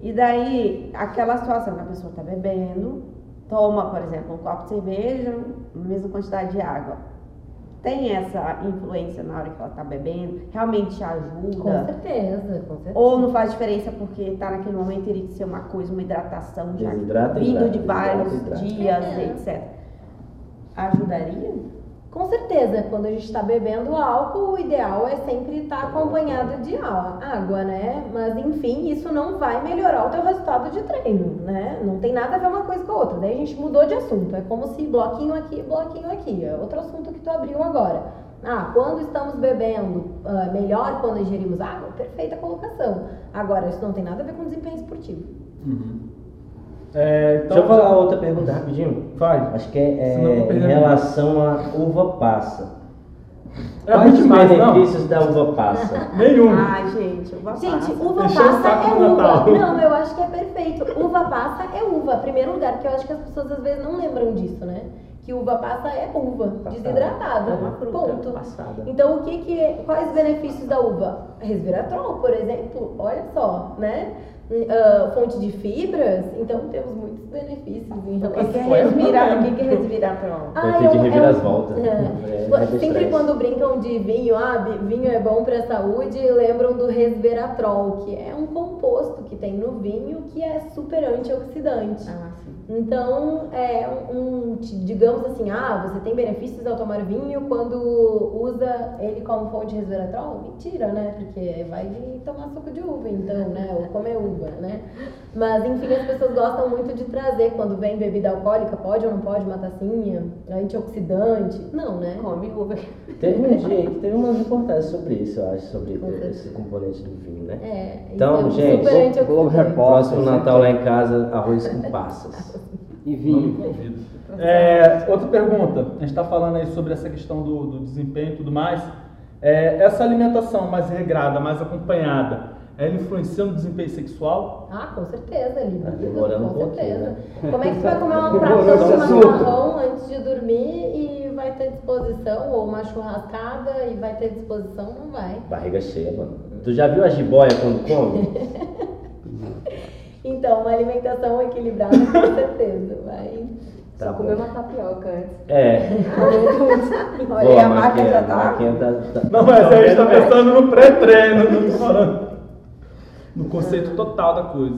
E daí, aquela situação que a pessoa está bebendo, toma, por exemplo, um copo de cerveja, a mesma quantidade de água tem essa influência na hora que ela tá bebendo? Realmente ajuda? Com certeza, com certeza. Ou não faz diferença porque tá naquele momento teria que ser uma coisa, uma hidratação já vindo hidrata, de vários hidrata, dias, é. etc. Ajudaria? Com certeza, quando a gente está bebendo álcool, o ideal é sempre estar tá acompanhado de água, né? Mas enfim, isso não vai melhorar o teu resultado de treino, né? Não tem nada a ver uma coisa com a outra. Daí a gente mudou de assunto. É como se bloquinho aqui, bloquinho aqui. É outro assunto que tu abriu agora. Ah, quando estamos bebendo, uh, melhor quando ingerimos água? Perfeita colocação. Agora, isso não tem nada a ver com desempenho esportivo. Uhum. É, então, Deixa eu falar outra pergunta rapidinho. Vai. Acho que é, é em relação à uva passa. É Quais os demais, não? benefícios da uva passa? Nenhum. Ai, gente, uva Gente, passa. uva Encheu o passa é uva. Natal. Não, eu acho que é perfeito. Uva passa é uva. Primeiro lugar, porque eu acho que as pessoas às vezes não lembram disso, né? Que uva passa é uva, Passada. desidratada. É uma fruta Ponto. Passada. Então, o que que quais os benefícios da uva? Resveratrol, por exemplo, olha só, né? Ah, fonte de fibras, então temos muitos benefícios em O que relação que é respirar? O que que é resveratrol? Eu entendi um- reviravolta. é. É, é Sempre estresse. quando brincam de vinho, ah, vinho é bom para a saúde, lembram do resveratrol, que é um composto que tem no vinho que é super antioxidante. Ah, sim. Então, é um, digamos assim, ah, você tem benefícios ao tomar vinho quando usa ele como fonte de resveratrol? Mentira, né? Porque vai tomar suco de uva, então, né? Ou comer uva, né? Mas, enfim, as pessoas gostam muito de trazer quando vem bebida alcoólica, pode ou não pode, uma tacinha, antioxidante. Não, né? Come uva. Teve um dia que teve umas reportagens sobre isso, eu acho, sobre esse componente do vinho, né? É, Então, é gente, Globo antioxidante. Repórter. Próximo sempre Natal lá em casa, arroz com passas. E Não me vinho. É, outra pergunta. A gente está falando aí sobre essa questão do, do desempenho e tudo mais. É, essa alimentação mais regrada, mais acompanhada, ela influencia no desempenho sexual? Ah, com certeza, libido, um com certeza. né? Como é que tu vai comer uma prato de macarrão antes de dormir e vai ter disposição, ou uma churrascada e vai ter disposição? Não vai. Barriga cheia, mano. Tu já viu a jiboia quando come? Então, uma alimentação equilibrada, com certeza, vai. Tá Só bom. comer uma tapioca antes. É. Olha, Boa, a marca já tá. Maquinha tá, tá- Não, mas tá a gente está vendo, né? pensando no pré-treino, não tô falando no conceito total da coisa.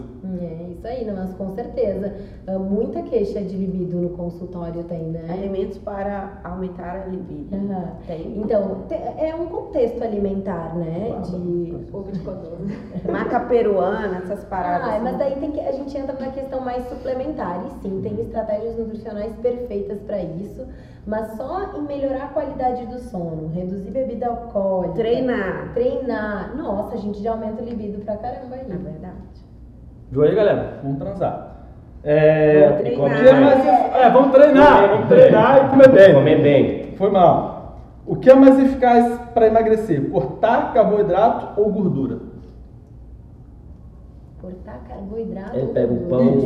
Isso aí, não, mas com certeza. Ah, Muita queixa de libido no consultório tem, né? Alimentos para aumentar a libido. Aham. Tem. Então, é um contexto alimentar, né? De Ovo de codorna. Maca peruana, essas paradas. Ah, assim. mas daí tem que, a gente entra na questão mais suplementar. E sim, tem estratégias nutricionais perfeitas para isso, mas só em melhorar a qualidade do sono, reduzir bebida alcoólica, Treinar. treinar. Nossa, a gente já aumenta o libido pra caramba aí. É verdade. Viu aí, galera? Vamos transar. É, Vamos treinar. que é é, vamos treinar, vamos treinar e comer bem. Comer bem. Foi mal. O que é mais eficaz para emagrecer? Cortar carboidrato ou gordura? Cortar carboidrato. Ele pega o pão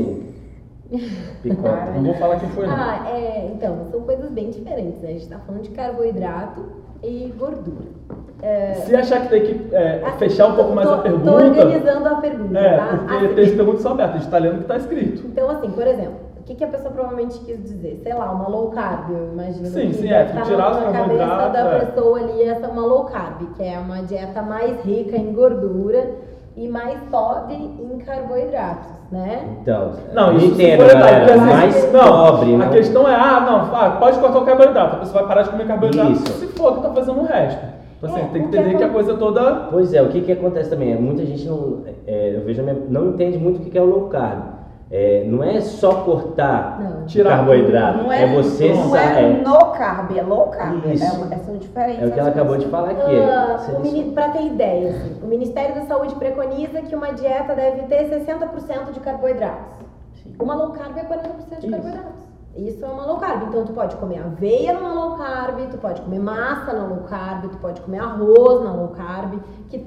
e picota. Não vou falar quem foi, não. Ah, é, então, são coisas bem diferentes, né? A gente tá falando de carboidrato e gordura. É, Se achar que tem que é, assim, fechar um pouco mais tô- a Tô pergunta. organizando a pergunta, É, tá? porque Assim- tem as perguntas são abertas, a gente tá lendo o que tá escrito. Então, assim, por exemplo, o que, que a pessoa provavelmente quis dizer? Sei lá, uma low carb, eu imagino. Sim, que sim, é, estar tirar os na cabeça carboidratos, da é. pessoa ali essa uma low carb, que é uma dieta mais rica em gordura e mais pobre em carboidratos, né? Então, Não, isso entendo, galera. assim, Mais não, pobre, A não. questão é, ah, não, ah, pode cortar o carboidrato, a pessoa vai parar de comer carboidrato Isso. se for que tá fazendo o resto. Então, assim, É, tem que o que entender que a coisa toda. Pois é, o que, que acontece também? É, muita gente não, é, eu vejo, não entende muito o que que é o low carb. É, não é só cortar Não. Tirar carboidrato, Não é, é, você não sa- é é, no carb, é low carb. Isso. É, uma- são diferentes. é o que ela acabou de falar aqui. Ah, o mini- pra ter ideia, assim, o Ministério da Saúde preconiza que uma dieta deve ter 60% de carboidratos. Uma low carb é 40% de Isso. carboidratos. Isso é uma low carb. Então tu pode comer aveia numa low carb, tu pode comer massa na low carb, tu pode comer arroz na low carb, que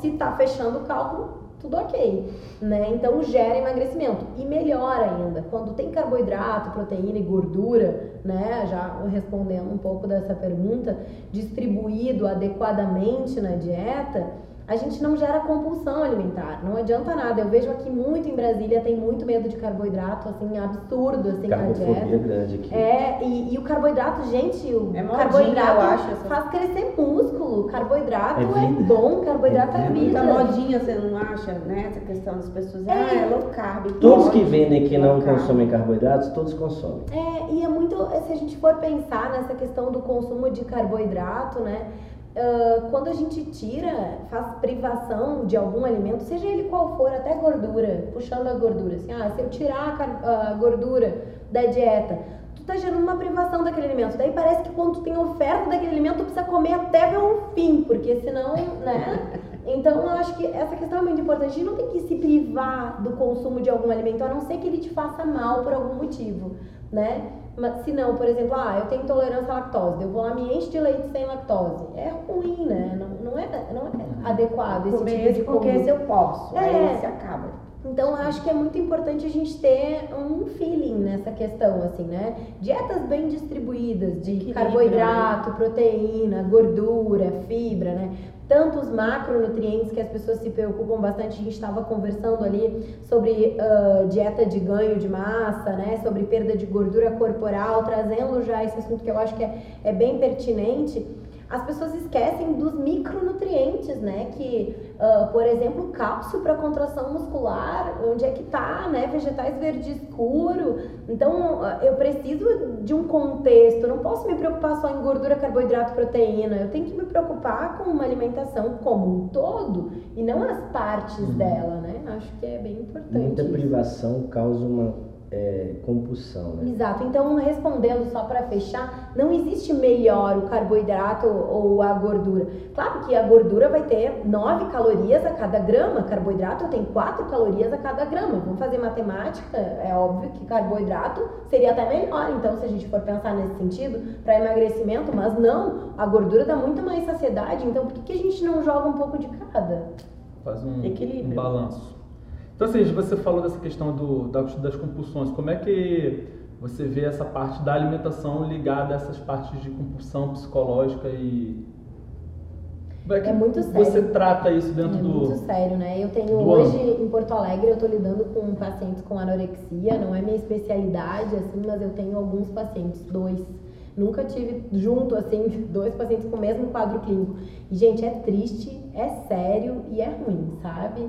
se tá fechando o cálculo, tudo ok, né? Então gera emagrecimento e melhor ainda quando tem carboidrato, proteína e gordura, né? Já respondendo um pouco dessa pergunta, distribuído adequadamente na dieta, a gente não gera compulsão alimentar. Não adianta nada. Eu vejo aqui muito em Brasília tem muito medo de carboidrato, assim absurdo assim na dieta. grande aqui. É, e, e o carboidrato, gente, o É modinha, carboidrato eu acho, essa- faz crescer músculo. Carboidrato É é, bom, carboidrato é, É vida. Muita modinha, você não acha, né? Essa questão das pessoas. É. Ah, é low carb. Todos que vendem que não consomem carboidratos, todos consomem. É, e é muito, se a gente for pensar nessa questão do consumo de carboidrato, né? Ah, quando a gente tira, faz privação de algum alimento, seja ele qual for, até gordura, puxando a gordura, assim, ah, se eu tirar a, a gordura da dieta, tu tá gerando uma privação daquele alimento. Daí parece que quando tu tem oferta daquele alimento, tu precisa comer até ver o fim, porque senão, né? Então eu acho que essa questão é muito importante. A gente não tem que se privar do consumo de algum alimento, a não ser que ele te faça mal por algum motivo, né? Mas se não, por exemplo, ah, eu tenho intolerância à lactose, eu vou lá me enche de leite sem lactose. É ruim, né? Não, não, é, não é adequado esse Comer tipo de porque comida. se eu posso. É. Aí você acaba. Então, eu acho que é muito importante a gente ter um feeling nessa questão, assim, né? Dietas bem distribuídas de Equilíbrio, carboidrato, proteína, gordura, fibra, né? Tantos macronutrientes que as pessoas se preocupam bastante. A gente estava conversando ali sobre ah, dieta de ganho de massa, né? Sobre perda de gordura corporal, trazendo já esse assunto que eu acho que é, é bem pertinente as pessoas esquecem dos micronutrientes, né? Que, ah, por exemplo, cálcio para contração muscular, onde é que tá, né? Vegetais verde escuro. Então, ah, eu preciso de um contexto. Não posso me preocupar só em gordura, carboidrato, proteína. Eu tenho que me preocupar com uma alimentação como um todo e não as partes dela, né? Acho que é bem importante. Muita isso. privação causa uma é, compulsão, né? Exato. Então, respondendo só para fechar, não existe melhor o carboidrato ou a gordura. Claro que a gordura vai ter 9 calorias a cada grama, carboidrato tem 4 calorias a cada grama. Vamos fazer matemática, é óbvio que carboidrato seria até melhor. Então, se a gente for pensar nesse sentido, para emagrecimento, mas não, a gordura dá muito mais saciedade. Então, por que, que a gente não joga um pouco de cada? Faz um, Equilíbrio. um balanço. Então, assim, você falou dessa questão do, das, compulsões. Como é que você vê essa parte da alimentação ligada a essas partes de compulsão psicológica e. É É muito você sério. trata isso dentro é do. muito sério, né? Eu tenho hoje em Porto Alegre, eu tô lidando com pacientes com anorexia, não é minha especialidade, assim, mas eu tenho alguns pacientes, dois. Nunca tive junto, assim, dois pacientes com o mesmo quadro clínico. E, gente, é triste, é sério e é ruim, sabe?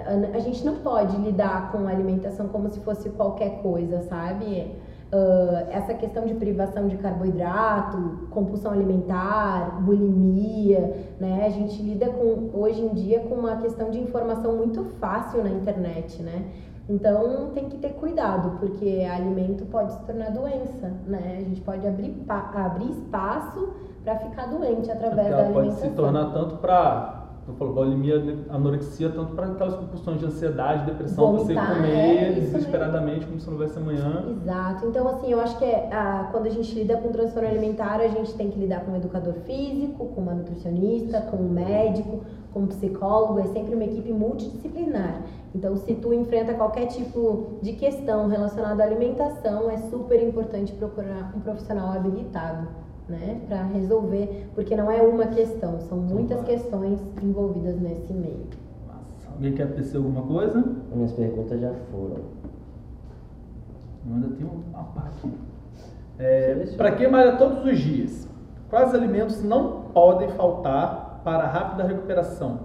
A- gente não pode lidar com a alimentação como se fosse qualquer coisa, sabe? Ah, essa questão de privação de carboidrato, compulsão alimentar, bulimia, né? A gente lida com hoje em dia com uma questão de informação muito fácil na internet, né? Então tem que ter cuidado, porque alimento pode se tornar doença, né? A gente pode abrir, abrir espaço para ficar doente através Porque da ela pode alimentação. se tornar tanto para. Eu falo, bulimia, anorexia, tanto para aquelas compulsões de ansiedade, depressão, você Vomitar, comer é, desesperadamente como se não houvesse amanhã. Exato. Então, assim, eu acho que é, ah, quando a gente lida com transtorno alimentar, a gente tem que lidar com um educador físico, com uma nutricionista, com um médico, com um psicólogo. É sempre uma equipe multidisciplinar. Então, se tu enfrenta qualquer tipo de questão relacionada à alimentação, é super importante procurar um profissional habilitado, né, para resolver, porque não é uma questão, são muitas questões envolvidas nesse meio. Alguém quer tecer alguma coisa? Minhas perguntas já foram. Ainda tenho uma aqui. É, para quem malha todos os dias, quais alimentos não podem faltar para a rápida recuperação?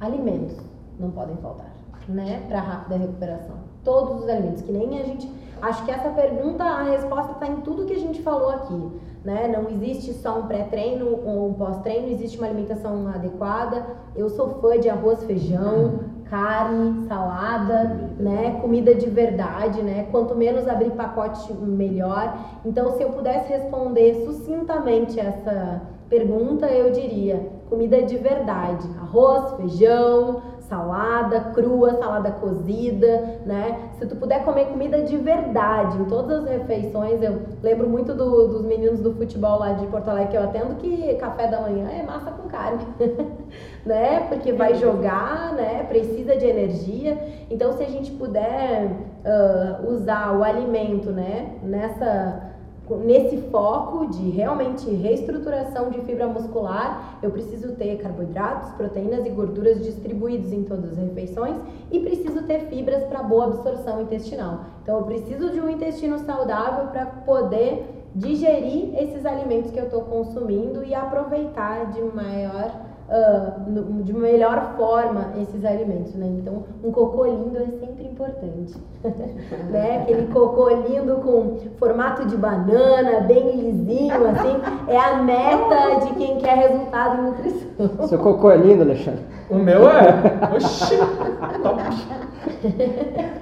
Alimentos não podem faltar, né? Para rápida recuperação. Todos os alimentos, que nem a gente. Acho que essa pergunta, a resposta está em tudo que a gente falou aqui, né? Não existe só um pré-treino ou um pós-treino, existe uma alimentação adequada. Eu sou fã de arroz, feijão, carne, salada, né? Comida de verdade, né? Quanto menos abrir pacote, melhor. Então, se eu pudesse responder sucintamente essa pergunta, eu diria comida de verdade, arroz, feijão, salada crua, salada cozida, né? Se tu puder comer comida de verdade em todas as refeições, eu lembro muito do- dos meninos do futebol lá de Porto Alegre que eu atendo que café da manhã é massa com carne, né? Porque vai jogar, né? Precisa de energia. Então, se a gente puder ah, usar o alimento, né? Nessa nesse foco de realmente reestruturação de fibra muscular, eu preciso ter carboidratos, proteínas e gorduras distribuídos em todas as refeições e preciso ter fibras para boa absorção intestinal. Então eu preciso de um intestino saudável para poder digerir esses alimentos que eu estou consumindo e aproveitar de maior ah, no- de melhor forma esses alimentos, né? Então, um cocô lindo é sempre importante, né? Aquele cocô lindo com formato de banana, bem lisinho, assim, é a meta de quem quer resultado em nutrição. Seu cocô é lindo, Alexandre. O meu é. Oxi!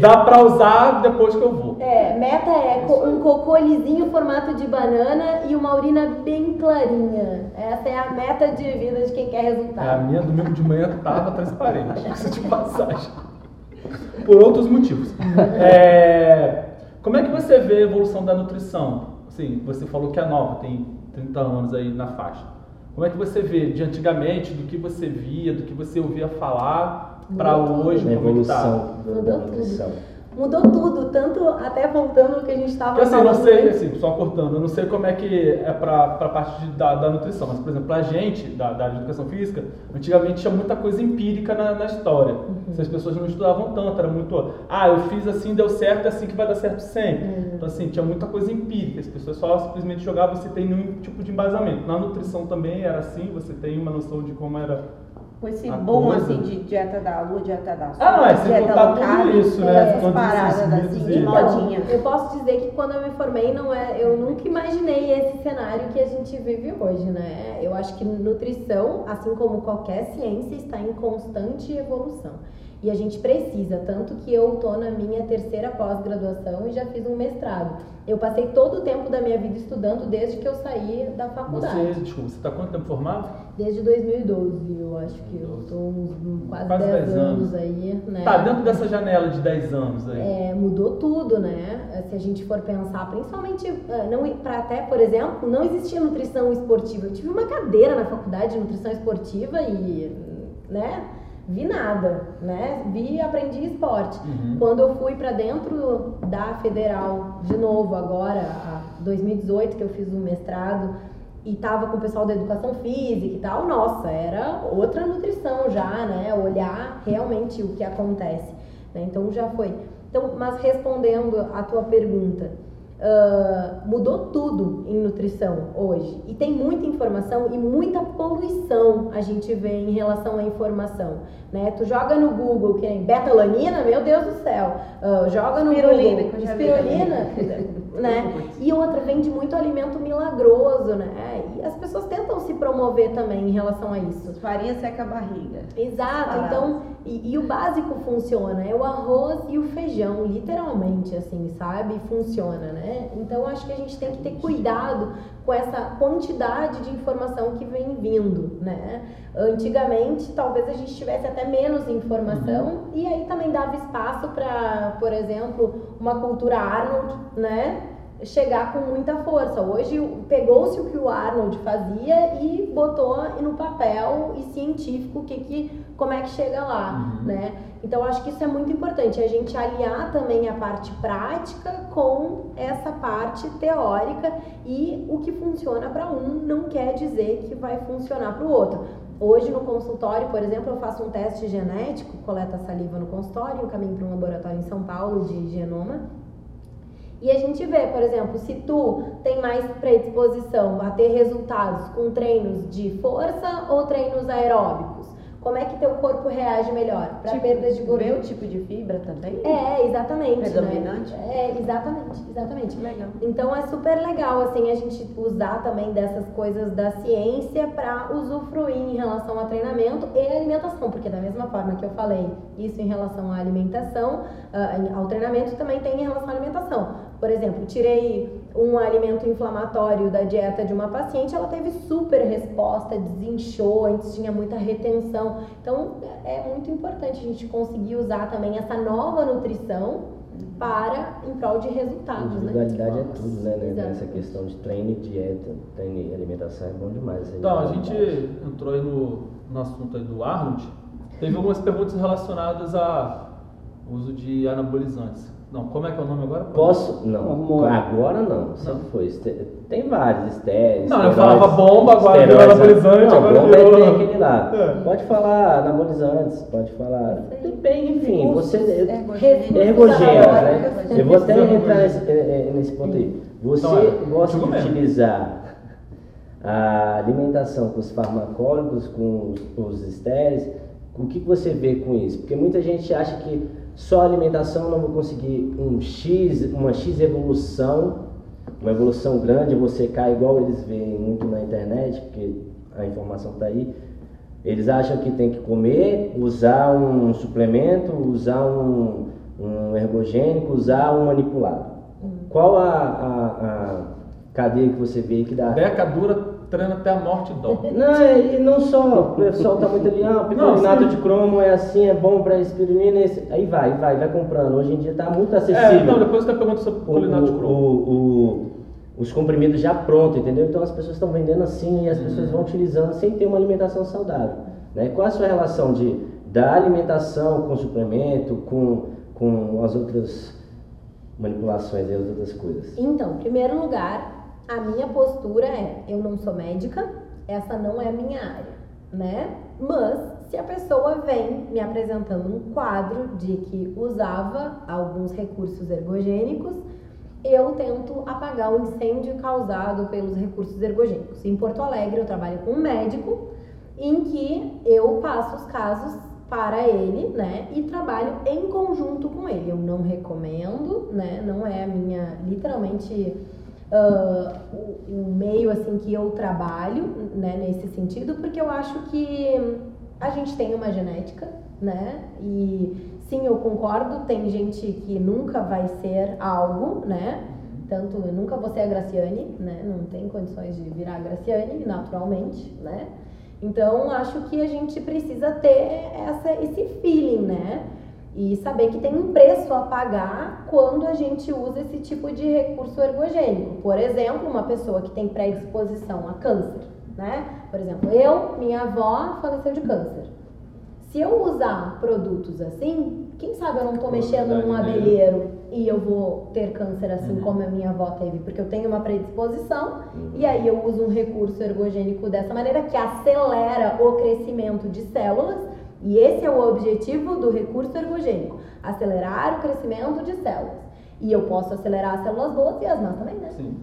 Dá pra usar depois que eu vou. É, meta é co- um cocô lisinho, formato de banana e uma urina bem clarinha. Essa é a meta de vida de quem quer A resultado. minha domingo de manhã tava transparente, isso de passagem. Por outros motivos. É, Como é que você vê a evolução da nutrição? Assim, você falou que é nova, tem 30 anos aí na faixa. Como é que você vê de antigamente, do que você via, do que você ouvia falar, para hoje, A como é que tá? evolução do- da Mudou nutrição. Mudou tudo, tanto até voltando ao que a gente estava assim, eu falando. não sei, antes. assim, só cortando, eu não sei como é que é pra, pra parte de- da, da nutrição, mas, por exemplo, a gente, da, da área de educação física, antigamente tinha muita coisa empírica na, na história. Se as pessoas não estudavam tanto, era muito, ah, eu fiz assim, deu certo, é assim que vai dar certo sempre. Então, assim, tinha muita coisa empírica, as pessoas só simplesmente jogavam sem ter nenhum tipo de embasamento. Na nutrição também era assim, você tem uma noção de como era Com esse A boom coisa. assim de dieta da lua, dieta da Ah, não, é dieta contar low tudo isso, né? é, esses paradas assim, de modinha. eu posso dizer que quando eu me formei, não é, eu nunca imaginei esse cenário que a gente vive hoje, né? Eu acho que nutrição, assim como qualquer ciência, está em constante evolução. E a gente precisa, tanto que eu tô na minha terceira pós-graduação e já fiz um mestrado. Eu passei todo o tempo da minha vida estudando desde que eu saí da faculdade. Você, desculpa, você está quanto tempo formado? Desde 2012, eu acho que eu tô uns quase, Quase 10 10 anos, anos. aí, né? Tá, dentro dessa janela de 10 anos aí. É, mudou tudo, né? Se a gente for pensar, principalmente, ah, não para até, por exemplo, não existia nutrição esportiva. Eu tive uma cadeira na faculdade de nutrição esportiva e, né? Vi nada, né? Vi e aprendi esporte. Uhum. Quando eu fui para dentro da federal, de novo agora, a 2018 que eu fiz o mestrado e tava com o pessoal da educação física e tal, nossa, era outra nutrição já, né? Olhar realmente o que acontece, né? Então já foi. Então, mas respondendo a tua pergunta, ah, mudou tudo em nutrição hoje. E tem muita informação e muita poluição a gente vê em relação à informação, né? Tu joga no Google que nem betalanina, meu Deus do céu, Ah, joga no Google espirulina, né? E outra vende muito alimento milagroso, né? E as pessoas tentam se promover também em relação a isso. Farinha seca a barriga. Exato, então, e, e o básico funciona, é o arroz e o feijão, literalmente, assim, sabe? Funciona, né? Então, acho que a gente tem que ter cuidado com essa quantidade de informação que vem vindo, né? Antigamente, talvez a gente tivesse até menos informação e aí também dava espaço para, por exemplo, uma cultura Arnold, né? chegar com muita força. Hoje pegou-se o que o Arnold fazia e botou no papel e científico que, que como é que chega lá, Uhum. né? Então acho que isso é muito importante, a gente aliar também a parte prática com essa parte teórica e o que funciona para um não quer dizer que vai funcionar para o outro. Hoje no consultório, por exemplo, eu faço um teste genético, coleta saliva no consultório, eu caminho para um laboratório em São Paulo de genoma. E a gente vê, por exemplo, se tu tem mais predisposição a ter resultados com treinos de força ou treinos aeróbicos, como é que teu corpo reage melhor para Tipo, perda de gordura? Meu tipo de fibra também? É, exatamente. Predominante? Né? É, exatamente, exatamente. Legal. Então é super legal assim a gente usar também dessas coisas da ciência para usufruir em relação a treinamento e alimentação, porque da mesma forma que eu falei isso em relação à alimentação, ah, ao treinamento também tem em relação à alimentação. Por exemplo, tirei um alimento inflamatório da dieta de uma paciente, ela teve super resposta, desinchou, antes tinha muita retenção. Então é muito importante a gente conseguir usar também essa nova nutrição para em prol de resultados, né? Individualidade é tudo, né? né? Exato. Nessa questão de treino e dieta, treino e alimentação é bom demais. essa Então, a gente entrou aí no, no assunto aí do Arnold. Teve algumas perguntas relacionadas a uso de anabolizantes. Não, como é que é o nome agora? Posso? Não. Hormônio. Agora não. Sempre foi. Este- Tem vários estéreis. Não, eu falava bomba, agora virou anabolizante, Não, agora bomba virou- é aquele lá. É. Pode falar anabolizantes, pode falar. Bem, enfim, você. Recursos Ergogênio, né? anabolizantes. Eu vou até entrar nesse, nesse ponto aí. Você Então, é, gosta de utilizar a alimentação com os farmacólogos, com os, estéreis? O que, que você vê com isso? Porque muita gente acha que só alimentação não vou conseguir um X, uma X evolução, uma evolução grande, você cai igual eles veem muito na internet, porque a informação está aí. Eles acham que tem que comer, usar um suplemento, usar um, um ergogênico, usar um manipulado. Qual a, a, a cadeia que você vê que dá? Beca dura treina até a morte e dó. Não, e não só, o pessoal tá muito ali, ah, picolinato de cromo é assim, é bom pra espirulina, esse... aí vai, vai, vai comprando. Hoje em dia tá muito acessível. É, não, depois que eu pergunto sobre picolinato de cromo. O, o, os comprimidos já prontos, entendeu? Então as pessoas estão vendendo assim e as pessoas vão utilizando sem ter uma alimentação saudável. Né? Qual a sua relação de, da alimentação com suplemento, com, com as outras manipulações e as outras coisas? Então, em primeiro lugar, a minha postura é: eu não sou médica, essa não é a minha área, né? Mas se a pessoa vem me apresentando um quadro de que usava alguns recursos ergogênicos, eu tento apagar o incêndio causado pelos recursos ergogênicos. Em Porto Alegre, eu trabalho com um médico em que eu passo os casos para ele, né, e trabalho em conjunto com ele. Eu não recomendo, né, não é a minha, literalmente, uh, o, o, meio, assim, que eu trabalho, né, nesse sentido, porque eu acho que a gente tem uma genética, né, e sim, eu concordo, tem gente que nunca vai ser algo, né, tanto eu nunca vou ser a Graciane, né, não tem condições de virar a Graciane, naturalmente, né, então, acho que a gente precisa ter essa, esse feeling, né? E saber que tem um preço a pagar quando a gente usa esse tipo de recurso ergogênico. Por exemplo, uma pessoa que tem predisposição a câncer, né? Por exemplo, eu, minha avó faleceu de câncer. Se eu usar produtos assim, quem sabe eu não estou mexendo num abelheiro e eu vou ter câncer assim uhum. como a minha avó teve, porque eu tenho uma predisposição uhum. e aí eu uso um recurso ergogênico dessa maneira que acelera o crescimento de células e esse é o objetivo do recurso ergogênico, acelerar o crescimento de células. E eu posso acelerar as células boas e as más também, né? Sim.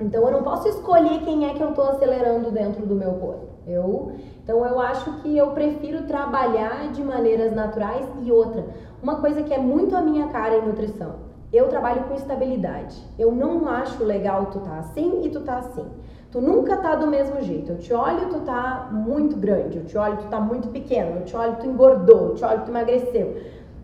Então eu não posso escolher quem é que eu estou acelerando dentro do meu corpo. Eu, então eu acho que eu prefiro trabalhar de maneiras naturais e outra. Uma coisa que é muito a minha cara em nutrição. Eu trabalho com estabilidade. Eu não acho legal tu tá assim e tu tá assim. Tu nunca tá do mesmo jeito. Eu te olho, tu tá muito grande. Eu te olho, tu tá muito pequeno. Eu te olho, tu engordou. Eu te olho, tu emagreceu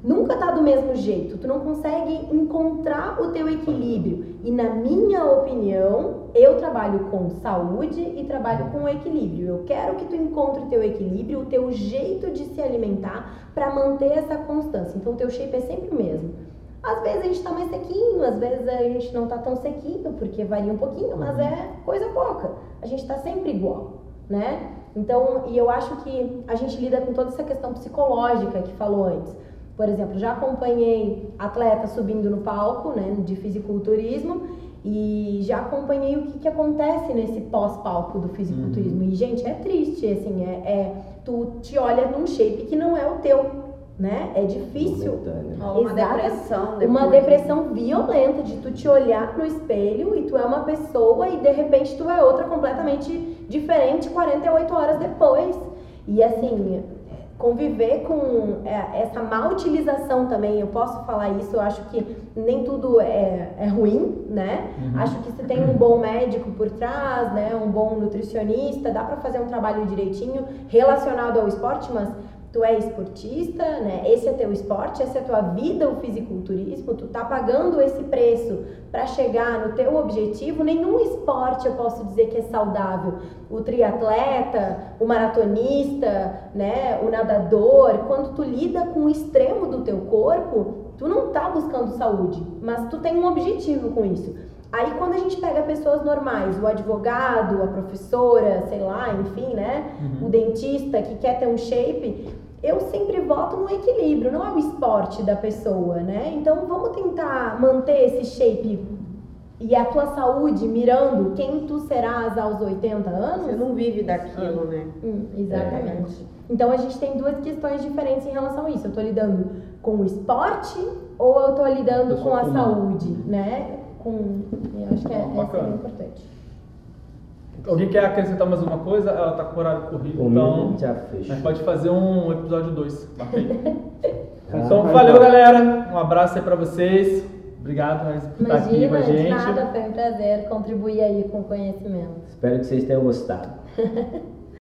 nunca tá do mesmo jeito, tu não consegue encontrar o teu equilíbrio. E na minha opinião, eu trabalho com saúde e trabalho com equilíbrio. Eu quero que tu encontre o teu equilíbrio, o teu jeito de se alimentar para manter essa constância. Então o teu shape é sempre o mesmo. Às vezes a gente tá mais sequinho, às vezes a gente não tá tão sequinho, porque varia um pouquinho, mas é coisa pouca. A gente tá sempre igual, né? Então, e eu acho que a gente lida com toda essa questão psicológica que falou antes. Por exemplo, já acompanhei atletas subindo no palco, né, de fisiculturismo, e já acompanhei o que, que acontece nesse pós-palco do fisiculturismo. Uhum. E, gente, é triste, assim, é, é, tu te olha num shape que não é o teu, né? É difícil. Uma depressão. Depois. Uma depressão violenta de tu te olhar no espelho e tu é uma pessoa e de repente tu é outra completamente diferente 48 horas depois. E assim, conviver com é, essa má utilização também, eu posso falar isso, eu acho que nem tudo é, é ruim, né? Uhum. Acho que se tem um bom médico por trás, né, um bom nutricionista, dá para fazer um trabalho direitinho relacionado ao esporte, mas tu é esportista, né? Esse é teu esporte, essa é tua vida, o fisiculturismo, tu tá pagando esse preço para chegar no teu objetivo. Nenhum esporte eu posso dizer que é saudável. O triatleta, o maratonista, né, o nadador, quando tu lida com o extremo do teu corpo, tu não tá buscando saúde, mas tu tem um objetivo com isso. Aí quando a gente pega pessoas normais, o advogado, a professora, sei lá, enfim, né? Uhum. O dentista que quer ter um shape, eu sempre voto no equilíbrio, não é o esporte da pessoa, né? Então vamos tentar manter esse shape e a tua saúde mirando quem tu serás aos 80 anos. Você não vive daquilo, né? Hum, exatamente. É. Então a gente tem duas questões diferentes em relação a isso. Eu tô lidando com o esporte ou eu tô lidando com a saúde, né? Com, eu acho que é, é importante. Alguém quer acrescentar mais alguma coisa? Ela tá com o horário corrido, o então já fechou. a gente pode fazer um episódio 2. então, valeu, galera. Um abraço aí pra vocês. Obrigado por estar aqui com a gente. Nada, foi um prazer contribuir aí com o conhecimento. Espero que vocês tenham gostado.